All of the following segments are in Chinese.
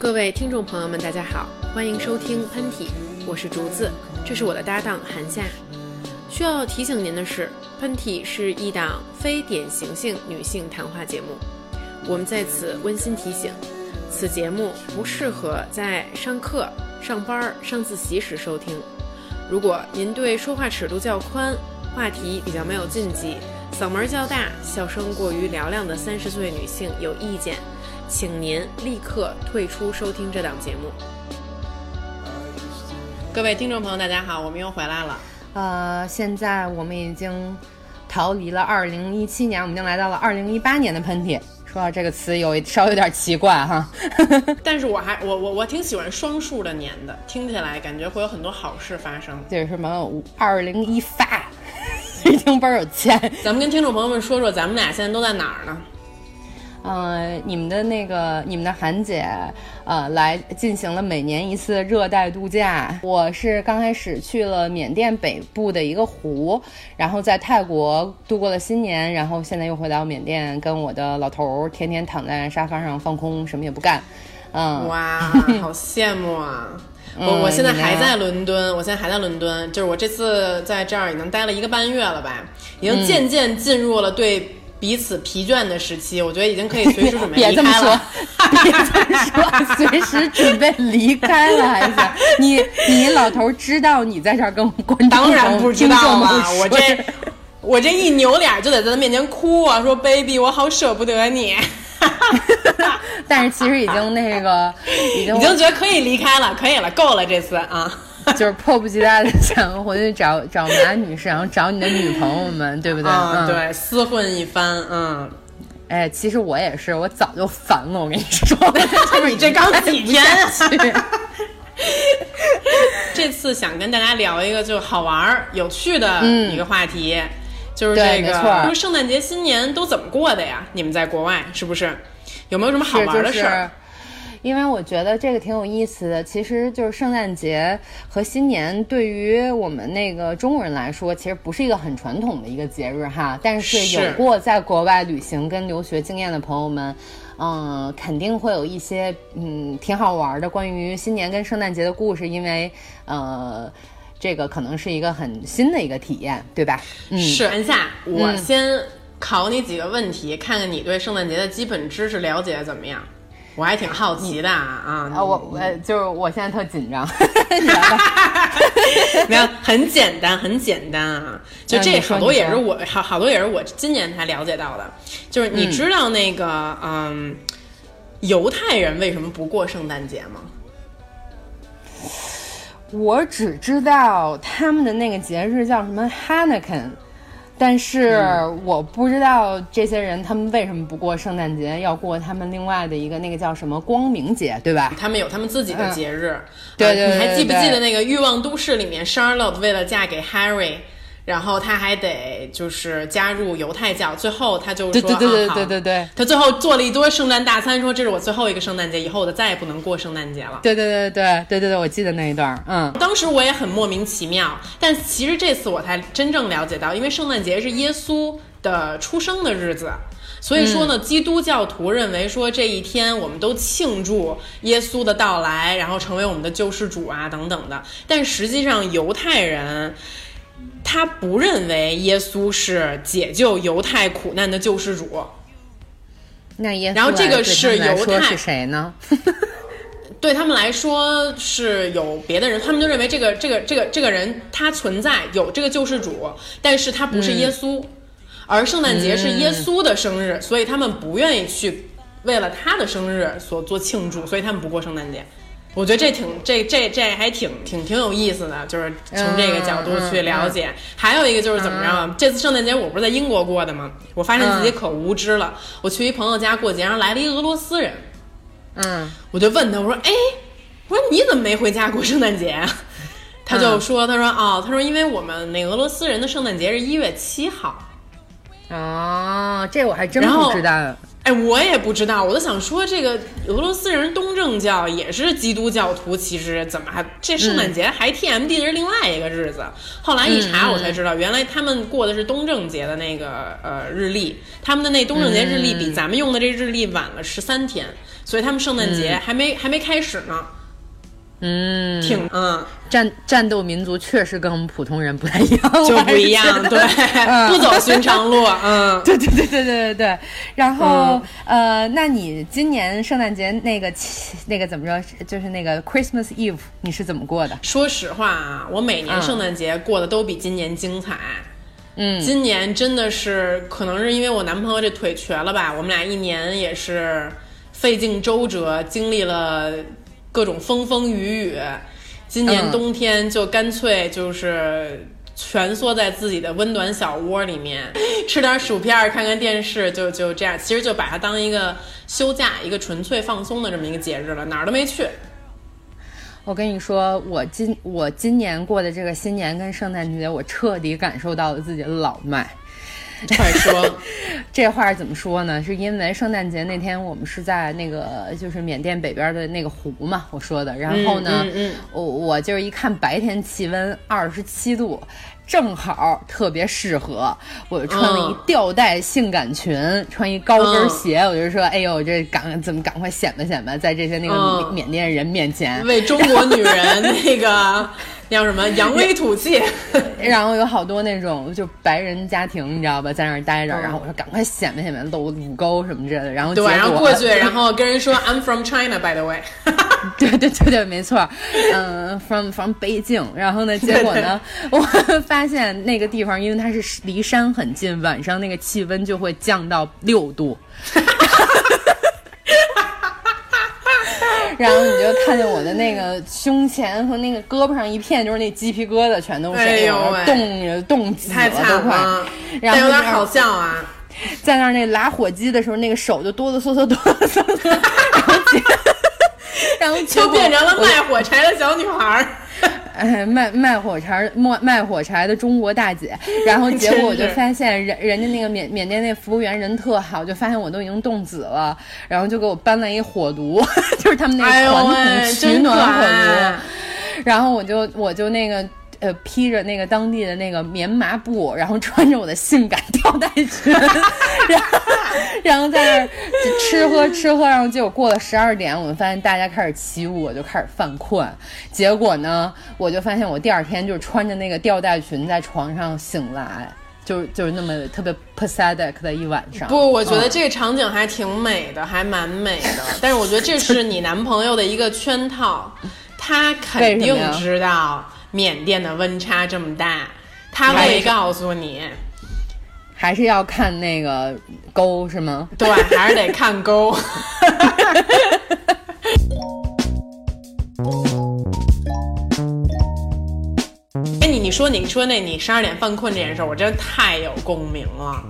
各位听众朋友们，大家好，欢迎收听喷嚏，我是竹子，这是我的搭档韩夏。需要提醒您的是，喷嚏是一档非典型性女性谈话节目，我们在此温馨提醒，此节目不适合在上课、上班、上自习时收听。如果您对说话尺度较宽、话题比较没有禁忌、嗓门较大、笑声过于嘹亮的三十岁女性有意见，请您立刻退出收听这档节目。各位听众朋友，大家好，我们又回来了。呃，现在我们已经逃离了二零一七年，我们已经来到了二零一八年的喷嚏。说到这个词有稍微有点奇怪哈，但是我还我我我挺喜欢双数的年的，听起来感觉会有很多好事发生。这是什么？二零一发，一听倍儿有钱。咱们跟听众朋友们说说，咱们俩现在都在哪儿呢？呃，你们的那个，你们的韩姐，呃，来进行了每年一次热带度假。我是刚开始去了缅甸北部的一个湖，然后在泰国度过了新年，然后现在又回到缅甸，跟我的老头儿天天躺在沙发上放空，什么也不干。嗯，哇，好羡慕啊！我我现在还在伦敦，我现在还在伦敦，就是我这次在这儿已经待了一个半月了吧，已经渐渐进入了对。彼此疲倦的时期，我觉得已经可以随时准备 离开了。别这么说，随时准备离开了还行。你你老头知道你在这儿跟我观众当然不知道了。我这我这一扭脸就得在他面前哭啊，说 “baby，我好舍不得你”。但是其实已经那个已经已经觉得可以离开了，可以了，够了这次啊。就是迫不及待的想回去找找马女士，然后找你的女朋友们，对不对？嗯，对，厮混一番，嗯。哎，其实我也是，我早就烦了。我跟你说，你这刚几天啊？这次想跟大家聊一个就好玩儿、有趣的一个话题，就是这个，说圣诞节、新年都怎么过的呀？你们在国外是不是？有没有什么好玩的事儿？因为我觉得这个挺有意思的，其实就是圣诞节和新年对于我们那个中国人来说，其实不是一个很传统的一个节日哈。但是有过在国外旅行跟留学经验的朋友们，嗯，肯定会有一些嗯挺好玩的关于新年跟圣诞节的故事，因为呃，这个可能是一个很新的一个体验，对吧？嗯，是。安夏，我先考你几个问题，看看你对圣诞节的基本知识了解怎么样。我还挺好奇的啊啊！我我就是我现在特紧张，没有很简单，很简单啊！就这好多也是我好好多也是我今年才了解到的，就是你知道那个嗯，犹太人为什么不过圣诞节吗？我只知道他们的那个节日叫什么 Hanukkah。但是我不知道这些人他们为什么不过圣诞节，要过他们另外的一个那个叫什么光明节，对吧？他们有他们自己的节日。对对对，你还记不记得那个《欲望都市》里面，Charlotte 为了嫁给 Harry。然后他还得就是加入犹太教，最后他就说：“对对对对对对对。”他最后做了一桌圣诞大餐，说：“这是我最后一个圣诞节，以后我再也不能过圣诞节了。”对对对对对对对，我记得那一段。嗯，当时我也很莫名其妙，但其实这次我才真正了解到，因为圣诞节是耶稣的出生的日子，所以说呢，基督教徒认为说这一天我们都庆祝耶稣的到来，然后成为我们的救世主啊等等的。但实际上犹太人。他不认为耶稣是解救犹太苦难的救世主。那耶稣，然后这个是犹太是谁呢？对他们来说是有别的人，他们就认为这个这个这个这个人他存在有这个救世主，但是他不是耶稣，而圣诞节是耶稣的生日，所以他们不愿意去为了他的生日所做庆祝，所以他们不过圣诞节。我觉得这挺这这这还挺挺挺有意思的，就是从这个角度去了解。还有一个就是怎么着？这次圣诞节我不是在英国过的吗？我发现自己可无知了。我去一朋友家过节，然后来了一俄罗斯人。嗯，我就问他，我说：“哎，我说你怎么没回家过圣诞节？” 他就说：“他说哦，他说因为我们那俄罗斯人的圣诞节是一月七号。”哦，这我还真不知道。哎，我也不知道，我都想说，这个俄罗斯人东正教也是基督教徒，其实怎么还这圣诞节还 TMD 是另外一个日子？后来一查，我才知道，原来他们过的是东正节的那个呃日历，他们的那东正节日历比咱们用的这日历晚了十三天，所以他们圣诞节还没还没开始呢。嗯，挺嗯，战战斗民族确实跟我们普通人不太一样，就不一样，对，不走寻常路，嗯，对对对对对对对。然后呃，那你今年圣诞节那个那个怎么着，就是那个 Christmas Eve，你是怎么过的？说实话啊，我每年圣诞节过的都比今年精彩。嗯，今年真的是可能是因为我男朋友这腿瘸了吧，我们俩一年也是费尽周折，经历了。各种风风雨雨，今年冬天就干脆就是蜷缩在自己的温暖小窝里面，吃点薯片，看看电视，就就这样。其实就把它当一个休假，一个纯粹放松的这么一个节日了，哪儿都没去。我跟你说，我今我今年过的这个新年跟圣诞节，我彻底感受到了自己的老迈。快说，这话怎么说呢？是因为圣诞节那天我们是在那个就是缅甸北边的那个湖嘛，我说的。然后呢，我我就是一看白天气温二十七度，正好特别适合。我就穿了一吊带性感裙，穿一高跟鞋，我就说，哎呦，这赶怎么赶快显摆显摆，在这些那个缅甸人面前，为中国女人那个。叫什么 扬威吐气，然后有好多那种就白人家庭，你知道吧，在那儿待着。然后我说赶快显摆显摆，露乳沟什么之类的。然后对，然后过去，然后跟人说 I'm from China, by the way。对对对对，没错，嗯，from from 北京。然后呢，结果呢，我发现那个地方，因为它是离山很近，晚上那个气温就会降到六度。然后你就看见我的那个胸前和那个胳膊上一片，就是那鸡皮疙瘩全都是，哎呦冻冻死了都快，然后有点好笑啊，在那儿那拉火机的时候，那个手就哆哆嗦嗦哆哆嗦嗦，然后 然后就变成了卖火柴的小女孩。哎，卖卖火柴卖卖火柴的中国大姐，然后结果我就发现人人家那个缅缅甸那服务员人特好，就发现我都已经冻紫了，然后就给我搬了一火炉，就是他们那个传统取暖火炉，然后我就我就那个。呃，披着那个当地的那个棉麻布，然后穿着我的性感吊带裙，然后然后在那儿吃喝吃喝，然后结果过了十二点，我们发现大家开始起舞，我就开始犯困。结果呢，我就发现我第二天就是穿着那个吊带裙在床上醒来，就就是那么特别 pathetic 的一晚上。不，我觉得这个场景还挺美的，还蛮美的。但是我觉得这是你男朋友的一个圈套，他肯定知道。缅甸的温差这么大，他会告诉你，还是要看那个沟是吗？对，还是得看沟。哎，你你说你说那你十二点犯困这件事，我真的太有共鸣了。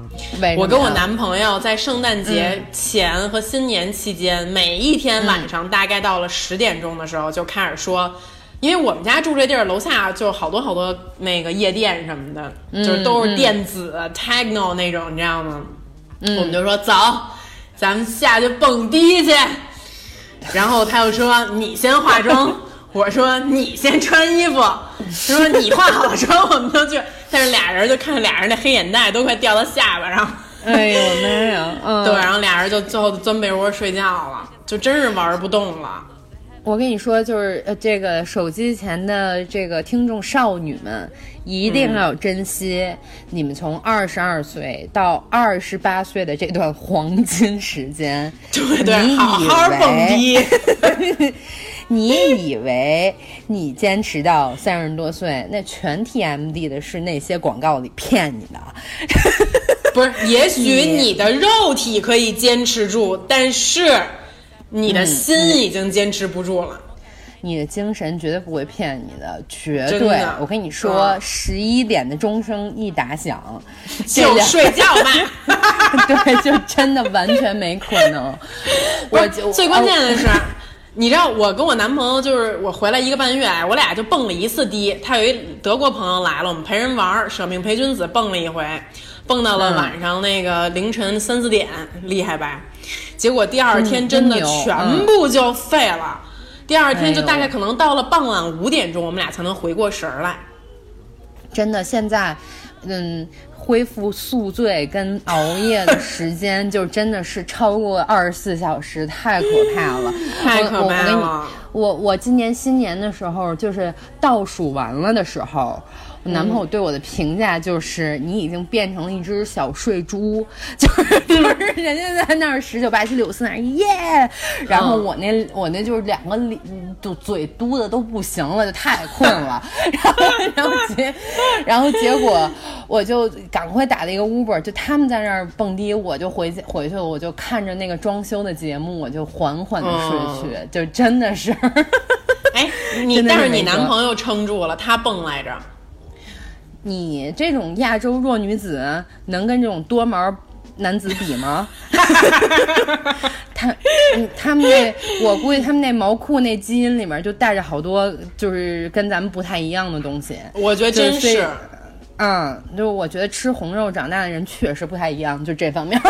我跟我男朋友在圣诞节前和新年期间，每一天晚上大概到了十点钟的时候，就开始说。因为我们家住这地儿，楼下就好多好多那个夜店什么的，就是都是电子 techno 那种，你知道吗？我们就说走，咱们下去蹦迪去。然后他又说你先化妆，我说你先穿衣服。他说你化好了妆，我们就去。但是俩人就看俩人那黑眼袋都快掉到下巴上。哎呦妈呀！对，然后俩人就最后钻被窝睡觉了，就真是玩不动了。我跟你说，就是呃，这个手机前的这个听众少女们，一定要珍惜你们从二十二岁到二十八岁的这段黄金时间。对对，好好蹦迪。你以为你坚持到三十多岁，那全 TMD 的是那些广告里骗你的？不是，也许 你的肉体可以坚持住，但是。你的心已经坚持不住了，你的精神绝对不会骗你的，绝对。我跟你说，十一点的钟声一打响，就睡觉吧。对，就真的完全没可能。我最关键的是，你知道我跟我男朋友就是我回来一个半月，我俩就蹦了一次迪。他有一德国朋友来了，我们陪人玩，舍命陪君子蹦了一回，蹦到了晚上那个凌晨三四点，厉害吧？结果第二天真的全部就废了。第二天就大概可能到了傍晚五点钟，我们俩才能回过神儿来。真的，现在，嗯。恢复宿醉跟熬夜的时间，就真的是超过二十四小时，太可怕了，太可怕了。我我今年新年的时候，就是倒数完了的时候。我男朋友对我的评价就是：你已经变成了一只小睡猪，就是 就是人家在那儿十九八七六四那儿耶，然后我那我那就是两个脸都嘴嘟的都不行了，就太困了，然后然后结然后结果我就赶快打了一个 Uber，就他们在那儿蹦迪，我就回去回去了，我就看着那个装修的节目，我就缓缓的睡去，就真的是，哎，你但是你男朋友撑住了，他蹦来着。你这种亚洲弱女子能跟这种多毛男子比吗？他，他们那，我估计他们那毛裤那基因里面就带着好多，就是跟咱们不太一样的东西。我觉得真是，嗯，就我觉得吃红肉长大的人确实不太一样，就这方面。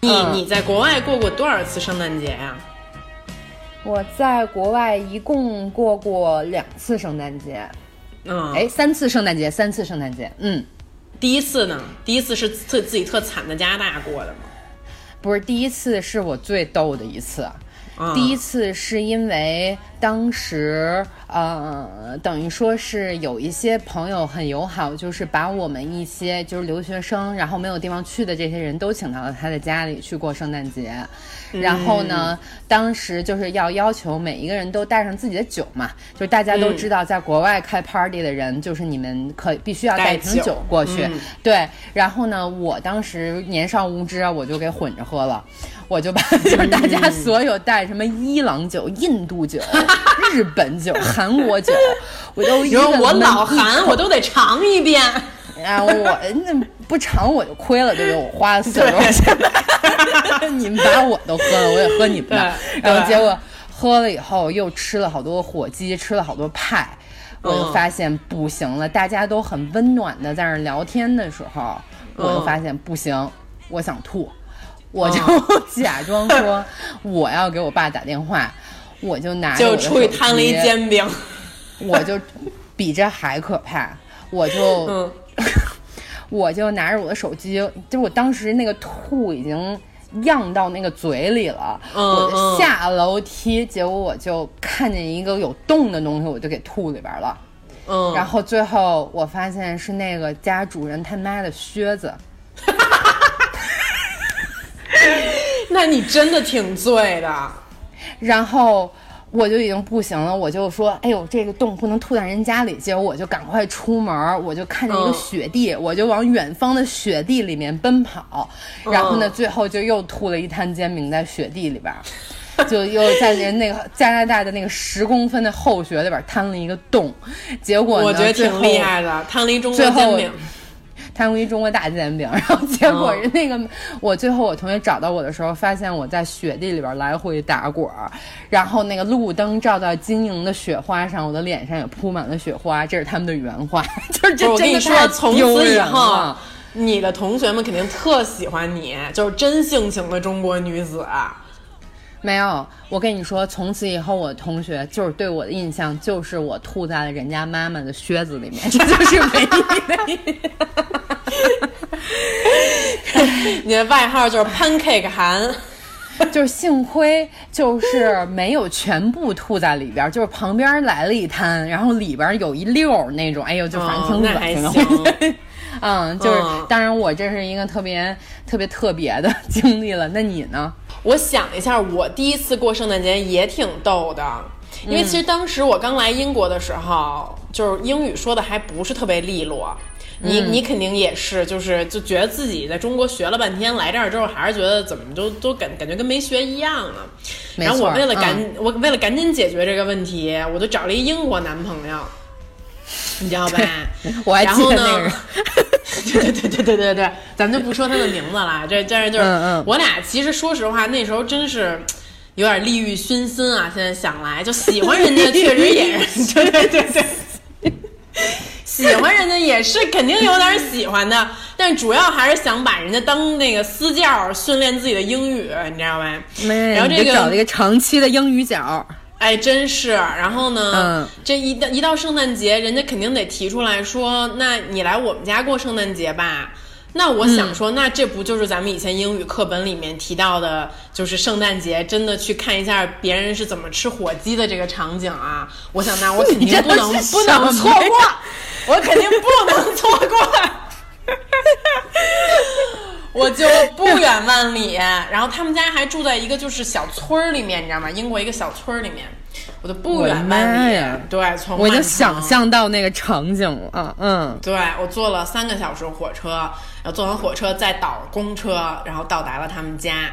你你在国外过过多少次圣诞节呀？我在国外一共过过两次圣诞节，嗯，哎，三次圣诞节，三次圣诞节，嗯，第一次呢？第一次是特自己特惨的加拿大过的吗？不是，第一次是我最逗的一次，第一次是因为当时。呃，等于说是有一些朋友很友好，就是把我们一些就是留学生，然后没有地方去的这些人都请到了他的家里去过圣诞节。然后呢，当时就是要要求每一个人都带上自己的酒嘛，就是大家都知道，在国外开 party 的人，就是你们可必须要带一瓶酒过去。对，然后呢，我当时年少无知啊，我就给混着喝了，我就把 就是大家所有带什么伊朗酒、印度酒、日本酒。韩国酒，我都因为我老韩，我都得尝一遍。啊，我那不尝我就亏了，对不对？我花了四十多块钱，你们把我都喝了，我也喝你们的。然后结果喝了以后，又吃了好多火鸡，吃了好多派，我就发现不行了。大家都很温暖的在那聊天的时候，我就发现不行，我想吐，我就 假装说我要给我爸打电话。我就拿就出去摊了一煎饼，我就比这还可怕，我就 我就拿着我的手机，就我当时那个吐已经漾到那个嘴里了，我就下楼梯，结果我就看见一个有洞的东西，我就给吐里边了，嗯，然后最后我发现是那个家主人他妈的靴子，那你真的挺醉的。然后我就已经不行了，我就说：“哎呦，这个洞不能吐在人家里。”结果我就赶快出门，我就看见一个雪地，我就往远方的雪地里面奔跑。然后呢，最后就又吐了一摊煎饼在雪地里边，就又在人那个加拿大的那个十公分的厚雪里边摊了一个洞。结果我觉得挺厉害的，摊了一中国煎饼。摊过一中国大煎饼，然后结果是那个我最后我同学找到我的时候，发现我在雪地里边来回打滚，然后那个路灯照到晶莹的雪花上，我的脸上也铺满了雪花，这是他们的原话。就是这我跟你说，从此以后，你的同学们肯定特喜欢你，就是真性情的中国女子。没有，我跟你说，从此以后，我同学就是对我的印象就是我吐在了人家妈妈的靴子里面，这就是唯一的。你的外号就是 Pancake 韩，就是幸亏就是没有全部吐在里边，就是旁边来了一滩，然后里边有一溜那种，哎呦，就反正挺恶心的。嗯，就是，当然我这是一个特别特别特别的经历了。那你呢？我想一下，我第一次过圣诞节也挺逗的，因为其实当时我刚来英国的时候，就是英语说的还不是特别利落。你你肯定也是，就是就觉得自己在中国学了半天，来这儿之后还是觉得怎么都都感感觉跟没学一样呢。然后我为了赶我为了赶紧解决这个问题，我就找了一英国男朋友，你知道吧？我还记得那个。对对对对对对对，咱们就不说他的名字了。这这就是我俩，其实说实话，那时候真是 有点利欲熏心啊。现在想来，就喜欢人家，确实也是，对对对对，喜欢人家也是肯定有点喜欢的，但主要还是想把人家当那个私教训练自己的英语，你知道吧？然后这个找了一个长期的英语角。哎，真是。然后呢，这一到一到圣诞节，人家肯定得提出来说：“那你来我们家过圣诞节吧。”那我想说，那这不就是咱们以前英语课本里面提到的，就是圣诞节真的去看一下别人是怎么吃火鸡的这个场景啊？我想，那我肯定不能 不能错过，我肯定不能错过。我就不远万里，然后他们家还住在一个就是小村儿里面，你知道吗？英国一个小村儿里面，我就不远万里。对，从我已经想象到那个场景了。嗯，对我坐了三个小时火车，然后坐完火车再倒公车，然后到达了他们家，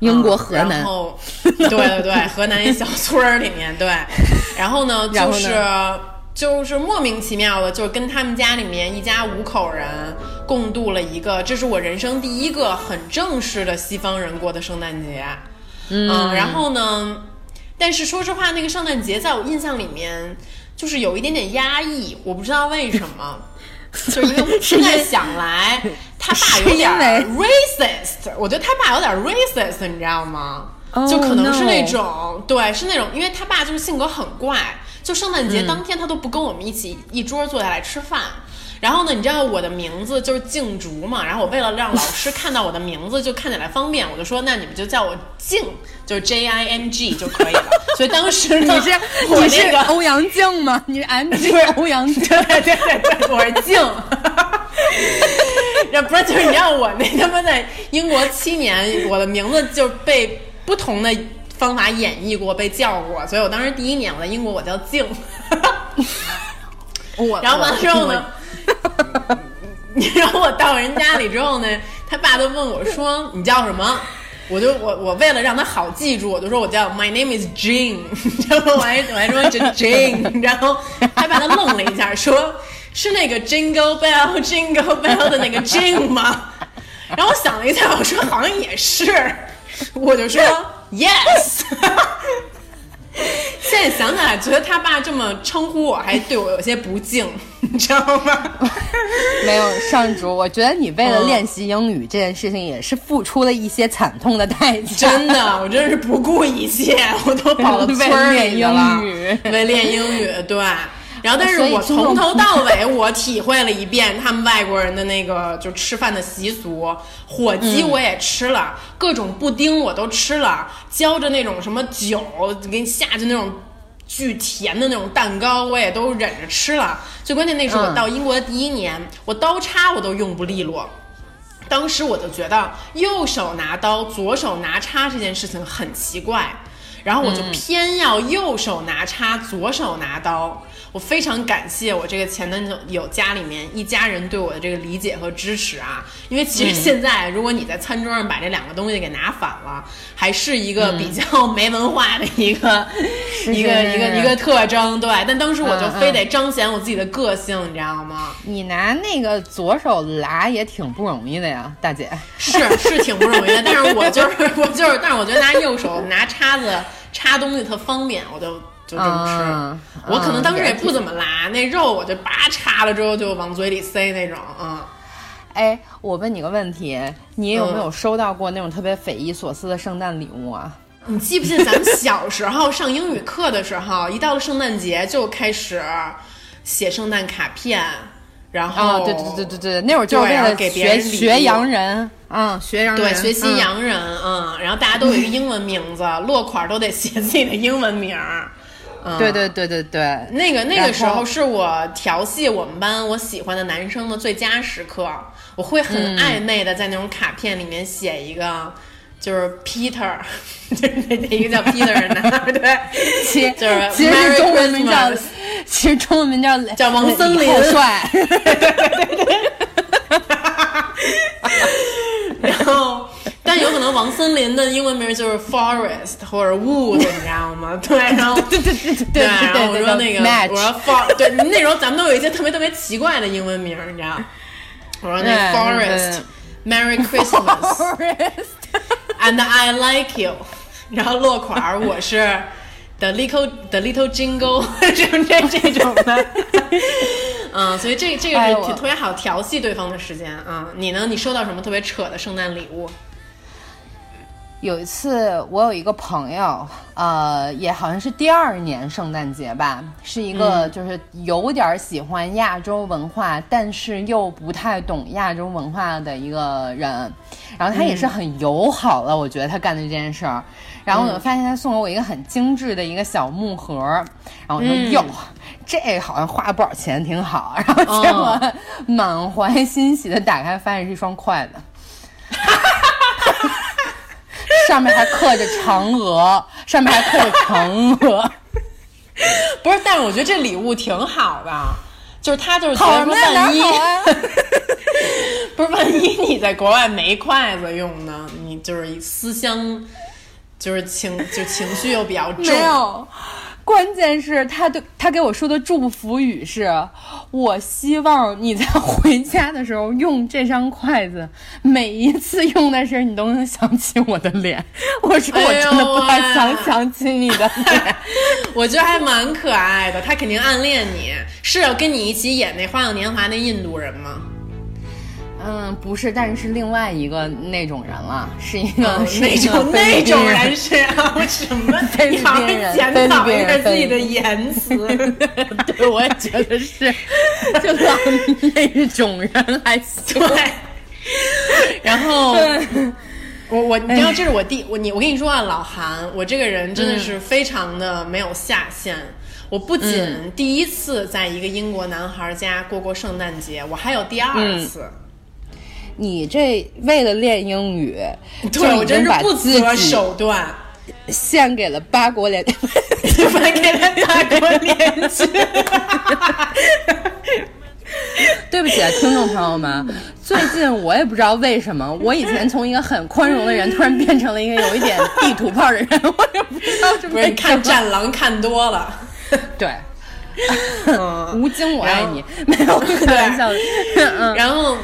英国河南。然后，对对对，河南一小村儿里面，对。然后呢，就是。就是莫名其妙的，就是跟他们家里面一家五口人共度了一个，这是我人生第一个很正式的西方人过的圣诞节。嗯，然后呢，但是说实话，那个圣诞节在我印象里面就是有一点点压抑，我不知道为什么。就因为现在想来，他爸有点 racist，我觉得他爸有点 racist，你知道吗？就可能是那种，对，是那种，因为他爸就是性格很怪。就圣诞节当天，他都不跟我们一起一桌坐下来吃饭。然后呢，你知道我的名字就是静竹嘛？然后我为了让老师看到我的名字就看起来方便，我就说那你们就叫我静，就是 J I N G 就可以了。所以当时 你是你是欧阳靖吗？你是 M G 欧阳靖？对对对，我是静。那不是就是你让我那他妈在英国七年，我的名字就被不同的。方法演绎过，被叫过，所以我当时第一年我在英国，我叫静。我 然后完了之后呢，然后我到人家里之后呢，他爸都问我说：“你叫什么？”我就我我为了让他好记住，我就说我叫 My name is Jane。然后我还我还说 Jane，然后他爸他愣了一下，说是那个 Jingle Bell Jingle Bell 的那个 Jane 吗？然后我想了一下，我说好像也是，我就说。Yes，现在想起来，觉得他爸这么称呼我，还对我有些不敬，你知道吗？没有上主，我觉得你为了练习英语这件事情，也是付出了一些惨痛的代价。真的，我真是不顾一切，我都跑到村儿里了，为练英语，对。然后，但是我从头到尾我体会了一遍他们外国人的那个就吃饭的习俗，火鸡我也吃了，各种布丁我都吃了，浇着那种什么酒给你下去那种巨甜的那种蛋糕我也都忍着吃了。最关键那是我到英国的第一年，我刀叉我都用不利落，当时我就觉得右手拿刀，左手拿叉这件事情很奇怪，然后我就偏要右手拿叉，左手拿刀。我非常感谢我这个前男友家里面一家人对我的这个理解和支持啊，因为其实现在如果你在餐桌上把这两个东西给拿反了，还是一个比较没文化的一个 一个一个一个特征，对。但当时我就非得彰显我自己的个性，你知道吗？你拿那个左手拿也挺不容易的呀，大姐。是是挺不容易的，但是我就是 我就是，但是我觉得拿右手拿叉子插东西特方便，我就。就这么吃，我可能当时也不怎么拉那肉，我就叭插了之后就往嘴里塞那种。嗯，哎，我问你个问题，你有没有收到过那种特别匪夷所思的圣诞礼物啊？你记不记得咱们小时候上英语课的时候，一到了圣诞节就开始写圣诞卡片，然后对对对对对，那会儿就是为了给别人学洋人，嗯，学洋人，对，学习洋人，嗯，然后大家都有一个英文名字，落款都得写自己的英文名儿。对对对对对，那个那个时候是我调戏我们班我喜欢的男生的最佳时刻，我会很暧昧的在那种卡片里面写一个，就是 Peter，就 是那一个叫 Peter 的男孩，对，其就是其实中文名叫，其实中文名叫叫王森林，帅，然后。但有可能王森林的英文名就是 Forest 或者 Wood，你知道吗？对，然后对对对对对，然后我说那个我说 For，对，那时候咱们都有一些特别特别奇怪的英文名，你知道？我说那 Forest，Merry Christmas，and I like you。然后落款儿我是 The Little The Little Jingle，这这这种的。嗯，所以这这个是挺特别好调戏对方的时间啊。你呢？你收到什么特别扯的圣诞礼物？有一次，我有一个朋友，呃，也好像是第二年圣诞节吧，是一个就是有点喜欢亚洲文化，但是又不太懂亚洲文化的一个人。然后他也是很友好了，我觉得他干的这件事儿。然后我就发现他送了我一个很精致的一个小木盒，然后我说哟，这好像花不少钱，挺好。然后结果满怀欣喜的打开，发现是一双筷子。上面还刻着嫦娥，上面还刻着嫦娥，不是？但是我觉得这礼物挺好的，就是他就是觉得万一，不是万一你在国外没筷子用呢？你就是思乡，就是情就情绪又比较重。关键是他对他给我说的祝福语是：我希望你在回家的时候用这张筷子，每一次用的时候你都能想起我的脸。我说我真的不太想想起你的脸，我觉得还蛮可爱的。他肯定暗恋你，是要跟你一起演那《花样年华》那印度人吗？嗯，不是，但是是另外一个那种人了，是一个那种那种人是啊，什么？菲律宾人，检讨一下自己的言辞。对，我也觉得是，就老那种人还行。对。然后我我你知道这是我第我你我跟你说啊，老韩，我这个人真的是非常的没有下限。我不仅第一次在一个英国男孩家过过圣诞节，我还有第二次。你这为了练英语，对我真是不择手段，献给了八国联，献给了八国联军。对不起，听众朋友们，最近我也不知道为什么，我以前从一个很宽容的人，突然变成了一个有一点地图炮的人，我也不知道是不是看《战狼》看多了。对，吴京我爱你，没有开玩笑的。然后。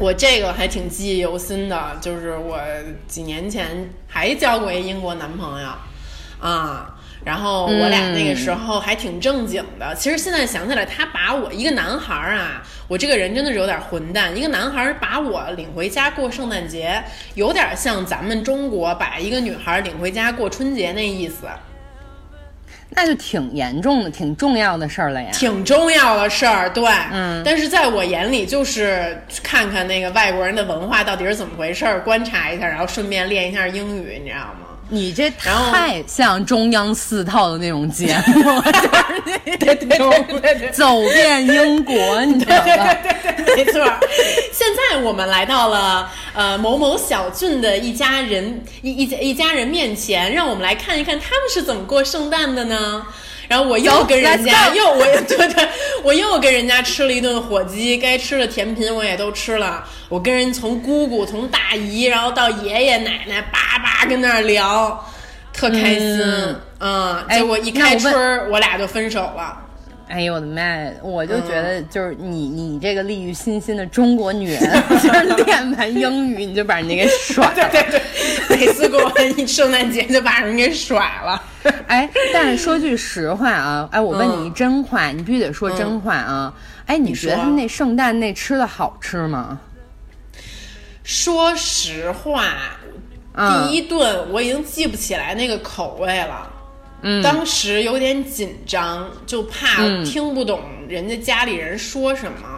我这个还挺记忆犹新的，就是我几年前还交过一英国男朋友，啊，然后我俩那个时候还挺正经的。其实现在想起来，他把我一个男孩儿啊，我这个人真的是有点混蛋。一个男孩儿把我领回家过圣诞节，有点像咱们中国把一个女孩领回家过春节那意思。那就挺严重的，挺重要的事儿了呀。挺重要的事儿，对，嗯。但是在我眼里，就是看看那个外国人的文化到底是怎么回事儿，观察一下，然后顺便练一下英语，你知道吗？你这太像中央四套的那种节目，就是对对对，走遍英国，你知道吗？没错。现在我们来到了呃某某小郡的一家人一一一家人面前，让我们来看一看他们是怎么过圣诞的呢？然后我又跟人家又我对对，我又跟人家吃了一顿火鸡，该吃的甜品我也都吃了。我跟人从姑姑从大姨，然后到爷爷奶奶，叭叭跟那儿聊，特开心。嗯，结果一开春我俩就分手了。哎呦我的妈！我就觉得就是你你这个利欲熏心的中国女人，就是练完英语你就把人家给甩了。对 对对，每次过完圣诞节就把人给甩了。哎，但是说句实话啊，哎，我问你一真话，你必须得说真话啊。哎，你觉得他那圣诞那吃的好吃吗？说实话，第一顿我已经记不起来那个口味了。当时有点紧张，就怕听不懂人家家里人说什么。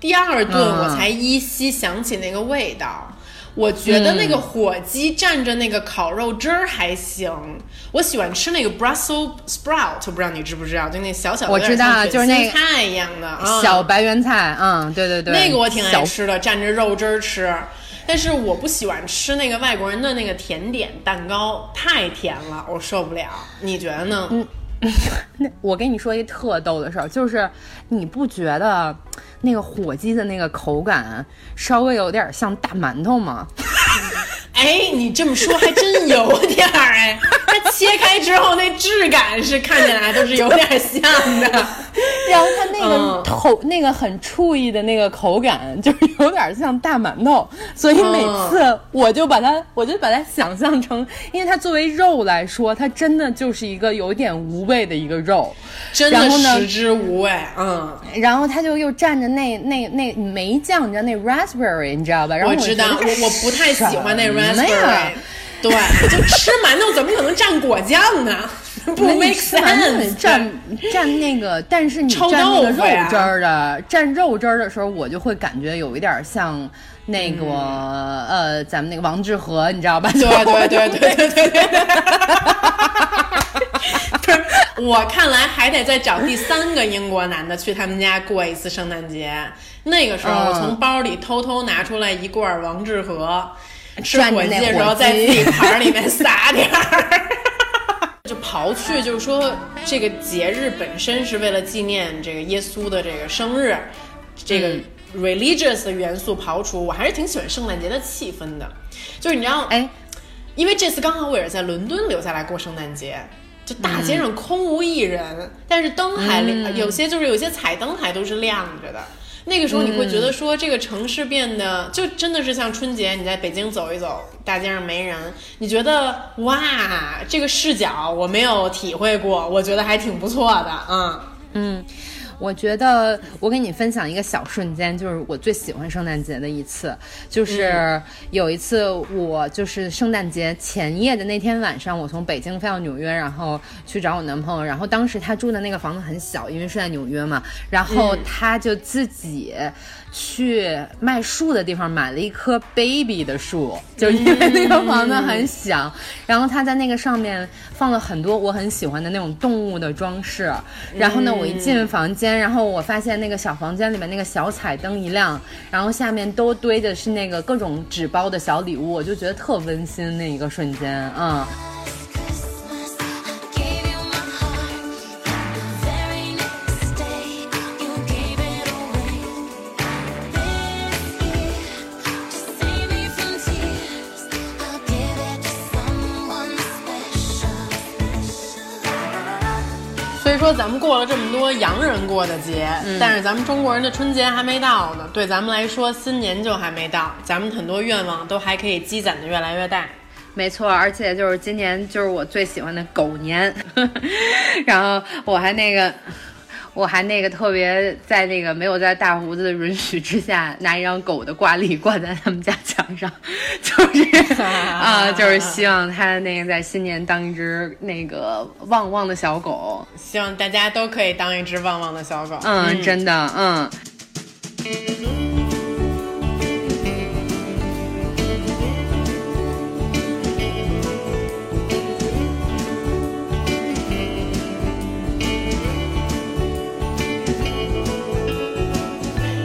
第二顿我才依稀想起那个味道。我觉得那个火鸡蘸着那个烤肉汁儿还行。我喜欢吃那个 Brussels sprout，不知道你知不知道？就那小小的，我知道，就是那菜一样的小白圆菜。嗯，对对对，那个我挺爱吃的，蘸着肉汁儿吃。但是我不喜欢吃那个外国人的那个甜点蛋糕，太甜了，我受不了。你觉得呢？嗯，那 我跟你说一特逗的事儿，就是你不觉得那个火鸡的那个口感稍微有点像大馒头吗？哎，你这么说还真有点儿哎，它切开之后那质感是看起来都是有点像的，然后它那个头口那个很触意的那个口感，就是 有点像大馒头，所以每次我就把它，我就把它想象成，因为它作为肉来说，它真的就是一个有点无味的一个肉，真的食之无味，嗯。然后它就又蘸着那那那梅酱，你知道那 raspberry，你知道吧？我知道，我我不太喜欢那 raspberry。对，就吃馒头怎么可能蘸果酱呢？不 make sense。蘸蘸那个，但是你蘸那个肉汁儿的，蘸肉汁儿的时候，我就会感觉有一点像那个呃，咱们那个王致和，你知道吧？对对对对对对对。不是，我看来还得再找第三个英国男的去他们家过一次圣诞节。那个时候，我从包里偷偷拿出来一罐王致和。吃火鸡的时候，在自己盘里面撒点儿。就刨去，就是说这个节日本身是为了纪念这个耶稣的这个生日，这个 religious 的元素刨除，我还是挺喜欢圣诞节的气氛的。就是你知道，哎，因为这次刚好我也是在伦敦留下来过圣诞节，就大街上空无一人，但是灯还亮，有些就是有些彩灯还都是亮着的。那个时候你会觉得说这个城市变得就真的是像春节，你在北京走一走，大街上没人，你觉得哇，这个视角我没有体会过，我觉得还挺不错的，嗯嗯。我觉得我给你分享一个小瞬间，就是我最喜欢圣诞节的一次，就是有一次我就是圣诞节前夜的那天晚上，我从北京飞到纽约，然后去找我男朋友，然后当时他住的那个房子很小，因为是在纽约嘛，然后他就自己。去卖树的地方买了一棵 baby 的树，就因为那个房子很小，然后他在那个上面放了很多我很喜欢的那种动物的装饰。然后呢，我一进房间，然后我发现那个小房间里面那个小彩灯一亮，然后下面都堆的是那个各种纸包的小礼物，我就觉得特温馨那一个瞬间，嗯。咱们过了这么多洋人过的节，但是咱们中国人的春节还没到呢。对咱们来说，新年就还没到，咱们很多愿望都还可以积攒的越来越大。没错，而且就是今年就是我最喜欢的狗年，然后我还那个。我还那个特别在那个没有在大胡子的允许之下，拿一张狗的挂历挂在他们家墙上，就是 啊，就是希望他那个在新年当一只那个旺旺的小狗，希望大家都可以当一只旺旺的小狗。嗯，真的，嗯。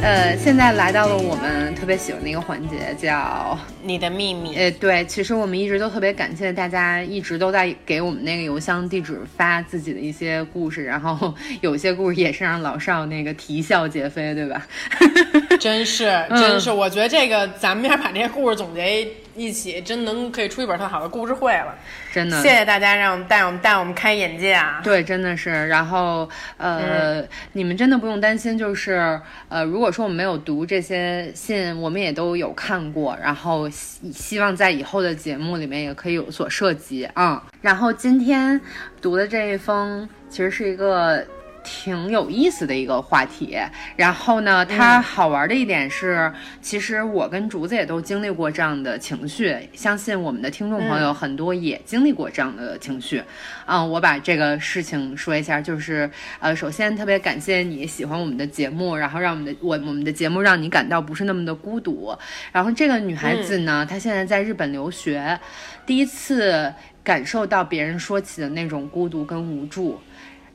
呃，现在来到了我们特别喜欢的一个环节，叫你的秘密。呃，对，其实我们一直都特别感谢大家，一直都在给我们那个邮箱地址发自己的一些故事，然后 有些故事也是让老少那个啼笑皆非，对吧？真是，真是，我觉得这个咱们要把这些故事总结。一起真能可以出一本特好的故事会了，真的，谢谢大家让我们带我们带我们开眼界啊！对，真的是。然后呃，你们真的不用担心，就是呃，如果说我们没有读这些信，我们也都有看过，然后希希望在以后的节目里面也可以有所涉及啊。然后今天读的这一封，其实是一个。挺有意思的一个话题，然后呢，它好玩的一点是，其实我跟竹子也都经历过这样的情绪，相信我们的听众朋友很多也经历过这样的情绪。嗯，我把这个事情说一下，就是呃，首先特别感谢你喜欢我们的节目，然后让我们的我我们的节目让你感到不是那么的孤独。然后这个女孩子呢，她现在在日本留学，第一次感受到别人说起的那种孤独跟无助。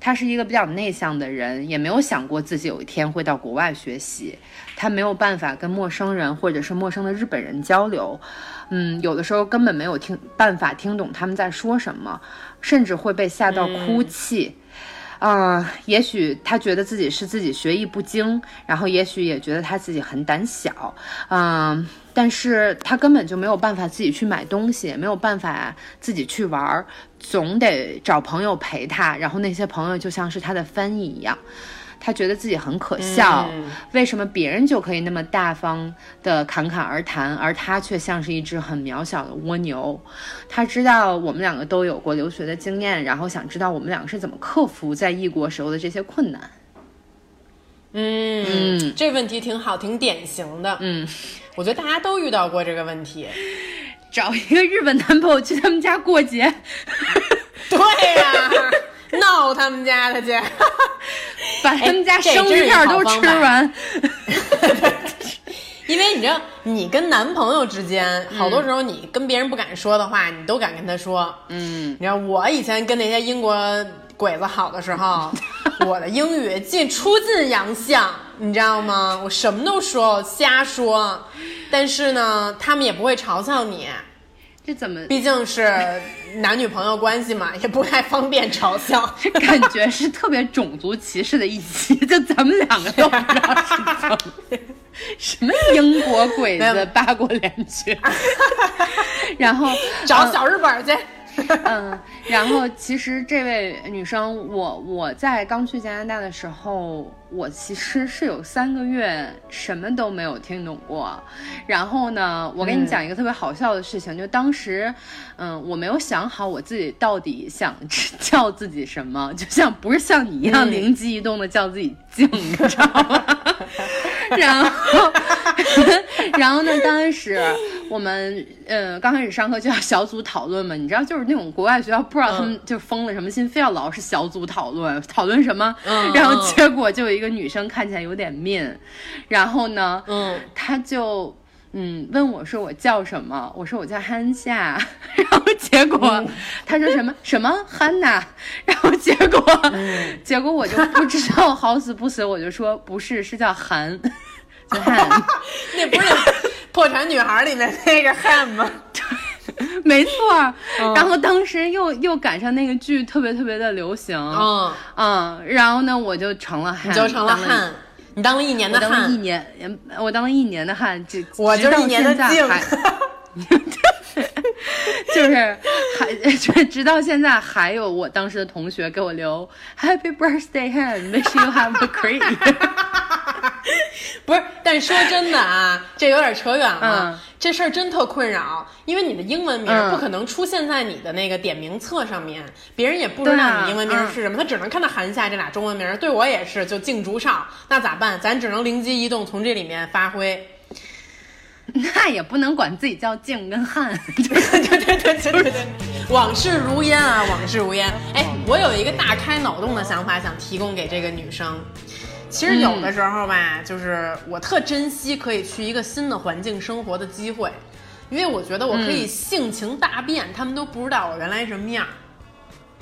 他是一个比较内向的人，也没有想过自己有一天会到国外学习。他没有办法跟陌生人或者是陌生的日本人交流，嗯，有的时候根本没有听办法听懂他们在说什么，甚至会被吓到哭泣。嗯，嗯也许他觉得自己是自己学艺不精，然后也许也觉得他自己很胆小，嗯，但是他根本就没有办法自己去买东西，没有办法自己去玩儿，总得找朋友陪他，然后那些朋友就像是他的翻译一样。他觉得自己很可笑，为什么别人就可以那么大方的侃侃而谈，而他却像是一只很渺小的蜗牛？他知道我们两个都有过留学的经验，然后想知道我们两个是怎么克服在异国时候的这些困难。嗯，这问题挺好，挺典型的。嗯，我觉得大家都遇到过这个问题。找一个日本男朋友去他们家过节，对呀，闹他们家的去，把他们家生鱼片都吃完。因为你知道，你跟男朋友之间，好多时候你跟别人不敢说的话，你都敢跟他说。嗯，你知道，我以前跟那些英国鬼子好的时候，我的英语进出尽洋相，你知道吗？我什么都说，瞎说。但是呢，他们也不会嘲笑你，这怎么？毕竟是男女朋友关系嘛，也不太方便嘲笑。感觉是特别种族歧视的一期，就咱们两个都不知道是怎么，什么英国鬼子八国联军，然后找小日本去。嗯，然后其实这位女生，我我在刚去加拿大的时候，我其实是有三个月什么都没有听懂过。然后呢，我给你讲一个特别好笑的事情，就当时，嗯，我没有想好我自己到底想 叫自己什么，就像不是像你一样灵机一动的叫自己静，你知道吗？然后，然后呢，当时我们呃刚开始上课就要小组讨论嘛，你知道就是。那种国外学校不知道他们就疯了什么心，非要老是小组讨论，讨论什么？然后结果就有一个女生看起来有点面，然后呢，嗯，她就嗯问我说我叫什么？我说我叫韩夏，然后结果她说什么什么憨娜，然后结果结果我就不知道好死不死，我就说不是，是叫韩，叫汉，那不是破产女孩里面那个汉吗？没错，然后当时又又赶上那个剧特别特别的流行，嗯嗯，然后呢我就成了汉，你就成了汉，你当了一年的汉，一年，我当了一年的汉，就 我就是一年的静，就是还就直到现在还有我当时的同学给我留 Happy Birthday Han，Wish you have a great。不是，但说真的啊，这有点扯远了。这事儿真特困扰，因为你的英文名不可能出现在你的那个点名册上面，别人也不知道你英文名是什么，他只能看到韩夏这俩中文名。对我也是，就敬竹少，那咋办？咱只能灵机一动，从这里面发挥。那也不能管自己叫静跟汉。对对对对对对对，往事如烟啊，往事如烟。哎，我有一个大开脑洞的想法，想提供给这个女生。其实有的时候吧，就是我特珍惜可以去一个新的环境生活的机会，因为我觉得我可以性情大变，他们都不知道我原来什么样，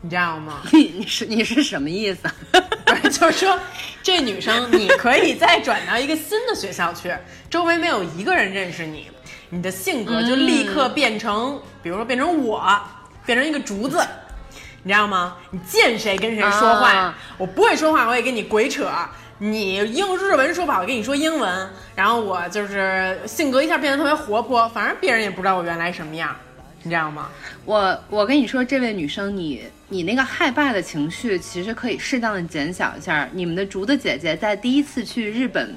你知道吗？你 你是你是什么意思？就是说这女生你可以再转到一个新的学校去，周围没有一个人认识你，你的性格就立刻变成，比如说变成我，变成一个竹子，你知道吗？你见谁跟谁说话，我不会说话，我也跟你鬼扯。你用日文说吧，我，跟你说英文，然后我就是性格一下变得特别活泼，反正别人也不知道我原来什么样，你知道吗？我我跟你说，这位女生，你你那个害怕的情绪其实可以适当的减小一下。你们的竹子姐姐在第一次去日本。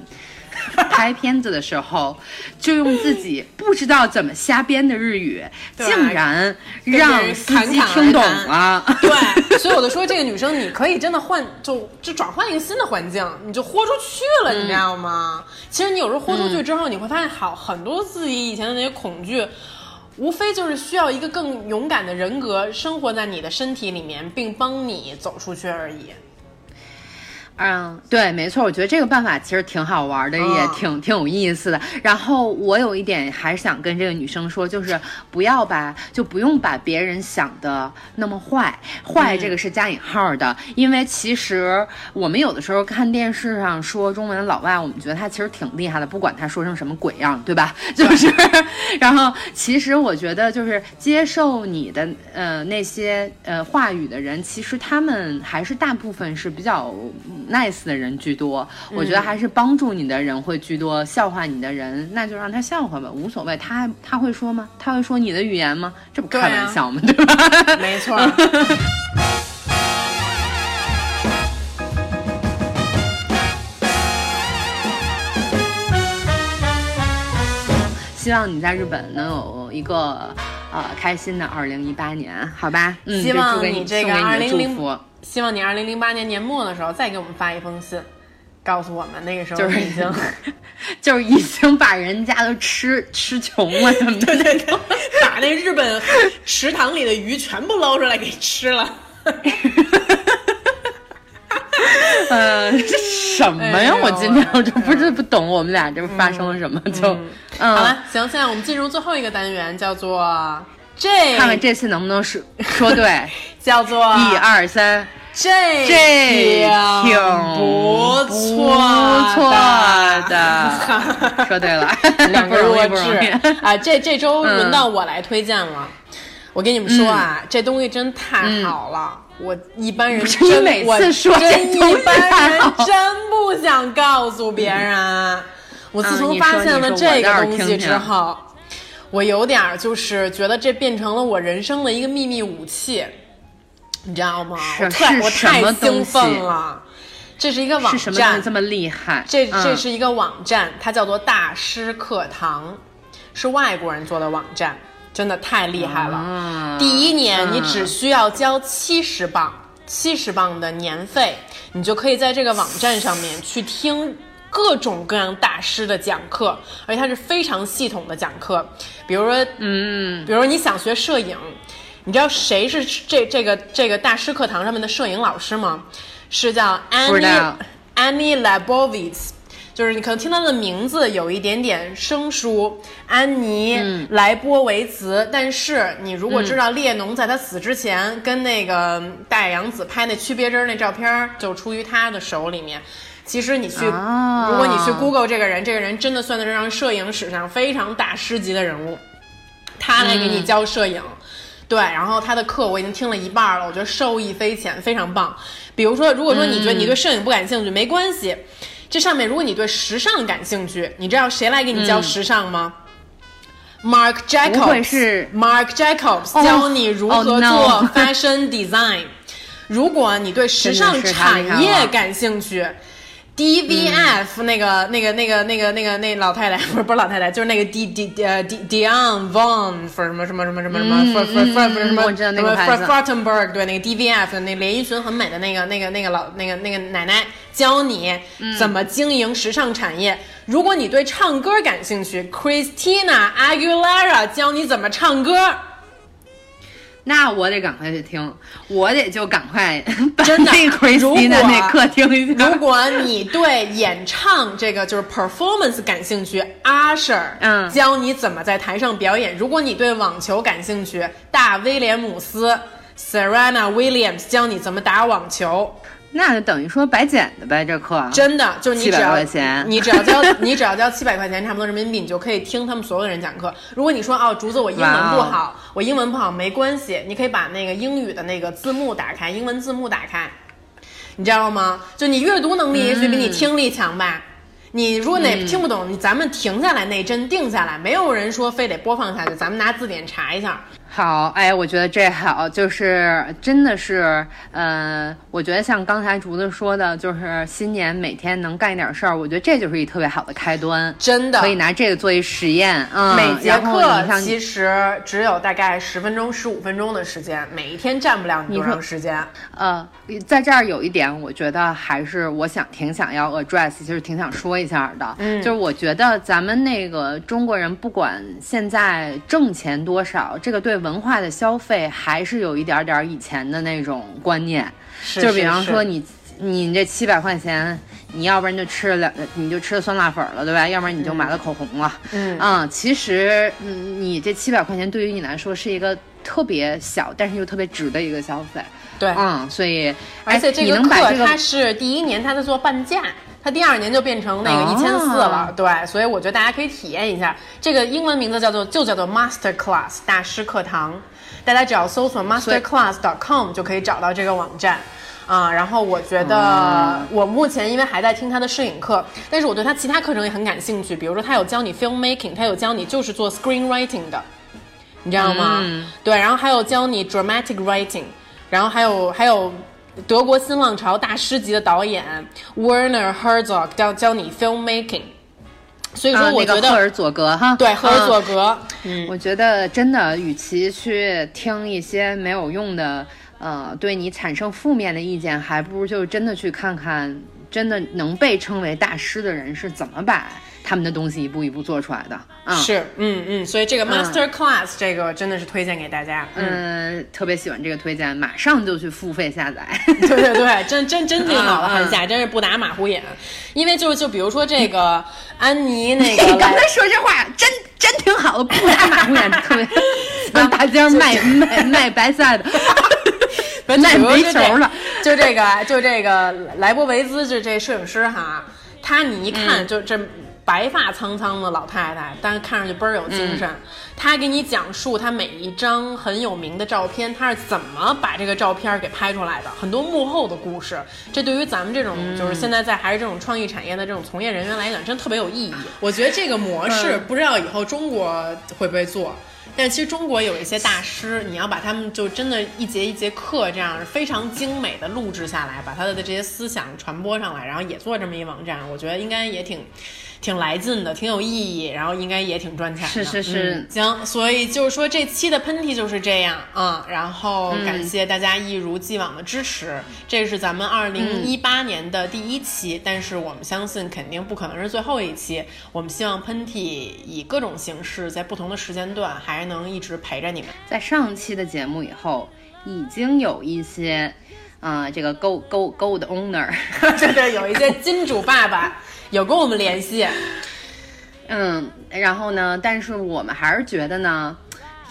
拍片子的时候，就用自己不知道怎么瞎编的日语，竟然让司机听懂了。对，所以我就说，这个女生你可以真的换，就就转换一个新的环境，你就豁出去了，你知道吗？其实你有时候豁出去之后，你会发现，好很多自己以前的那些恐惧，无非就是需要一个更勇敢的人格生活在你的身体里面，并帮你走出去而已。嗯，对，没错，我觉得这个办法其实挺好玩的，也挺挺有意思的。然后我有一点还是想跟这个女生说，就是不要把，就不用把别人想的那么坏，坏这个是加引号的，因为其实我们有的时候看电视上说中文的老外，我们觉得他其实挺厉害的，不管他说成什么鬼样，对吧？就是，然后其实我觉得就是接受你的呃那些呃话语的人，其实他们还是大部分是比较。nice 的人居多，我觉得还是帮助你的人会居多。笑话你的人，那就让他笑话吧，无所谓。他他会说吗？他会说你的语言吗？这不开玩笑吗？对吧？没错。希望你在日本能有一个呃开心的二零一八年，好吧？嗯，祝你这个二零零。希望你二零零八年年末的时候再给我们发一封信，告诉我们那个时候已经 就是已经把人家都吃 吃穷了什么的，对对对，把那日本池塘里的鱼全部捞出来给吃了。呃，这什么呀？我今天我就不是不懂，我们俩这发生了什么？就好了，行，现在我们进入最后一个单元，叫做这，看看这次能不能说说对，叫做一二三，这这挺不错不错的，说对了，两个弱智。啊！这这周轮到我来推荐了，我跟你们说啊，这东西真太好了。我一般人真每次说真一般人真不想告诉别人。我自从发现了这个东西之后，我有点儿就是觉得这变成了我人生的一个秘密武器，你知道吗？我太我太兴奋了。这是一个网站，这么厉害。这这是一个网站，它叫做大师课堂，是外国人做的网站。真的太厉害了！第一年你只需要交七十磅，七十磅的年费，你就可以在这个网站上面去听各种各样大师的讲课，而且它是非常系统的讲课。比如说，嗯，比如说你想学摄影，你知道谁是这这个这个大师课堂上面的摄影老师吗？是叫 Annie Annie Leibovitz。就是你可能听他的名字有一点点生疏，安妮·莱波维茨。但是你如果知道列侬在他死之前跟那个大野洋子拍那区别针那照片，就出于他的手里面。其实你去，如果你去 Google 这个人，这个人真的算得上摄影史上非常大师级的人物。他来给你教摄影，对，然后他的课我已经听了一半了，我觉得受益匪浅，非常棒。比如说，如果说你觉得你对摄影不感兴趣，没关系。这上面，如果你对时尚感兴趣，你知道谁来给你教时尚吗？Mark Jacobs 是 Mark Jacobs 教你如何做 fashion design。如果你对时尚 产业感兴趣。D V F 那个那个那个那个那个那老太太 不是不是老太太，就是那个 D D 呃 D Dion Von for 什么什么什么什么什么 for for for 什么什么 for Fortenberg 对那个 D V F 的那连衣裙很美的那个那个那个老那个那个奶奶教你怎么经营时尚产业。如果你对唱歌感兴趣，Christina Aguilera 教你怎么唱歌。那我得赶快去听，我得就赶快 真的。如果那客听一下，如果你对演唱这个就是 performance 感兴趣，Usher 嗯教你怎么在台上表演。如果你对网球感兴趣，大威廉姆斯 Serena Williams 教你怎么打网球。那就等于说白捡的呗，这课真的就是你只要 你只要交你只要交七百块钱，差不多人民币，你就可以听他们所有的人讲课。如果你说哦，竹子我英文不好，我英文不好没关系，你可以把那个英语的那个字幕打开，英文字幕打开，你知道吗？就你阅读能力也许比你听力强吧。你如果哪听不懂，你咱们停下来那帧定下来，没有人说非得播放下去，咱们拿字典查一下。好，哎，我觉得这好，就是真的是，呃，我觉得像刚才竹子说的，就是新年每天能干一点事儿，我觉得这就是一特别好的开端，真的可以拿这个做一实验。嗯，每节课其实只有大概十分钟、十五分钟的时间，每一天占不了你多长时间。呃，在这儿有一点，我觉得还是我想挺想要 address，就是挺想说一下的，嗯，就是我觉得咱们那个中国人，不管现在挣钱多少，这个对。文化的消费还是有一点点以前的那种观念，就比方说你你这七百块钱，你要不然就吃了两，你就吃了酸辣粉了，对吧？要不然你就买了口红了。嗯啊，其实你这七百块钱对于你来说是一个特别小，但是又特别值的一个消费。对，嗯，所以而且这个课它是第一年它在做半价。它第二年就变成那个一千四了，对，所以我觉得大家可以体验一下。这个英文名字叫做就叫做 Master Class 大师课堂，大家只要搜索 masterclass.com 就可以找到这个网站啊。然后我觉得我目前因为还在听他的摄影课，但是我对他其他课程也很感兴趣。比如说他有教你 filmmaking，他有教你就是做 screenwriting 的，你知道吗？对，然后还有教你 dramatic writing，然后还有还有。德国新浪潮大师级的导演 Werner Herzog 教教你 filmmaking，所以说，我觉得赫尔佐格哈，对赫尔佐格，嗯，我觉得真的，与其去听一些没有用的，呃，对你产生负面的意见，还不如就真的去看看，真的能被称为大师的人是怎么把。他们的东西一步一步做出来的。啊，是，嗯嗯，所以这个 master class 这个真的是推荐给大家，嗯，特别喜欢这个推荐，马上就去付费下载，对对对，真真真挺好的，韩夏真是不打马虎眼，因为就就比如说这个 安妮那个，你刚才说这话真真挺好的，不打马虎眼，特别像大街上卖卖卖白菜的，卖煤球的，就这个就这个莱博维兹就这摄影师哈，他你一看就这。白发苍苍的老太太，但是看上去倍儿有精神。她给你讲述她每一张很有名的照片，她是怎么把这个照片给拍出来的，很多幕后的故事。这对于咱们这种就是现在在还是这种创意产业的这种从业人员来讲，真特别有意义。我觉得这个模式不知道以后中国会不会做。但其实中国有一些大师，你要把他们就真的一节一节课这样非常精美的录制下来，把他的这些思想传播上来，然后也做这么一网站，我觉得应该也挺。挺来劲的，挺有意义，然后应该也挺赚钱的。是是是，行，所以就是说这期的喷嚏就是这样啊。然后感谢大家一如既往的支持，这是咱们二零一八年的第一期，但是我们相信肯定不可能是最后一期。我们希望喷嚏以各种形式，在不同的时间段还能一直陪着你们。在上期的节目以后，已经有一些，啊，这个 Go Go Go 的 owner，对 对，有一些金主爸爸。有跟我们联系，嗯，然后呢？但是我们还是觉得呢，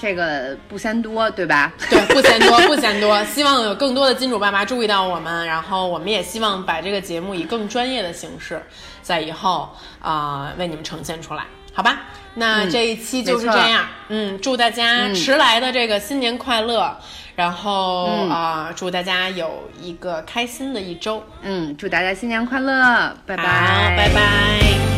这个不嫌多，对吧？对，不嫌多，不嫌多。希望有更多的金主爸妈注意到我们，然后我们也希望把这个节目以更专业的形式，在以后啊为你们呈现出来，好吧？那这一期就是这样，嗯，祝大家迟来的这个新年快乐。然后啊，祝大家有一个开心的一周。嗯，祝大家新年快乐，拜拜，拜拜。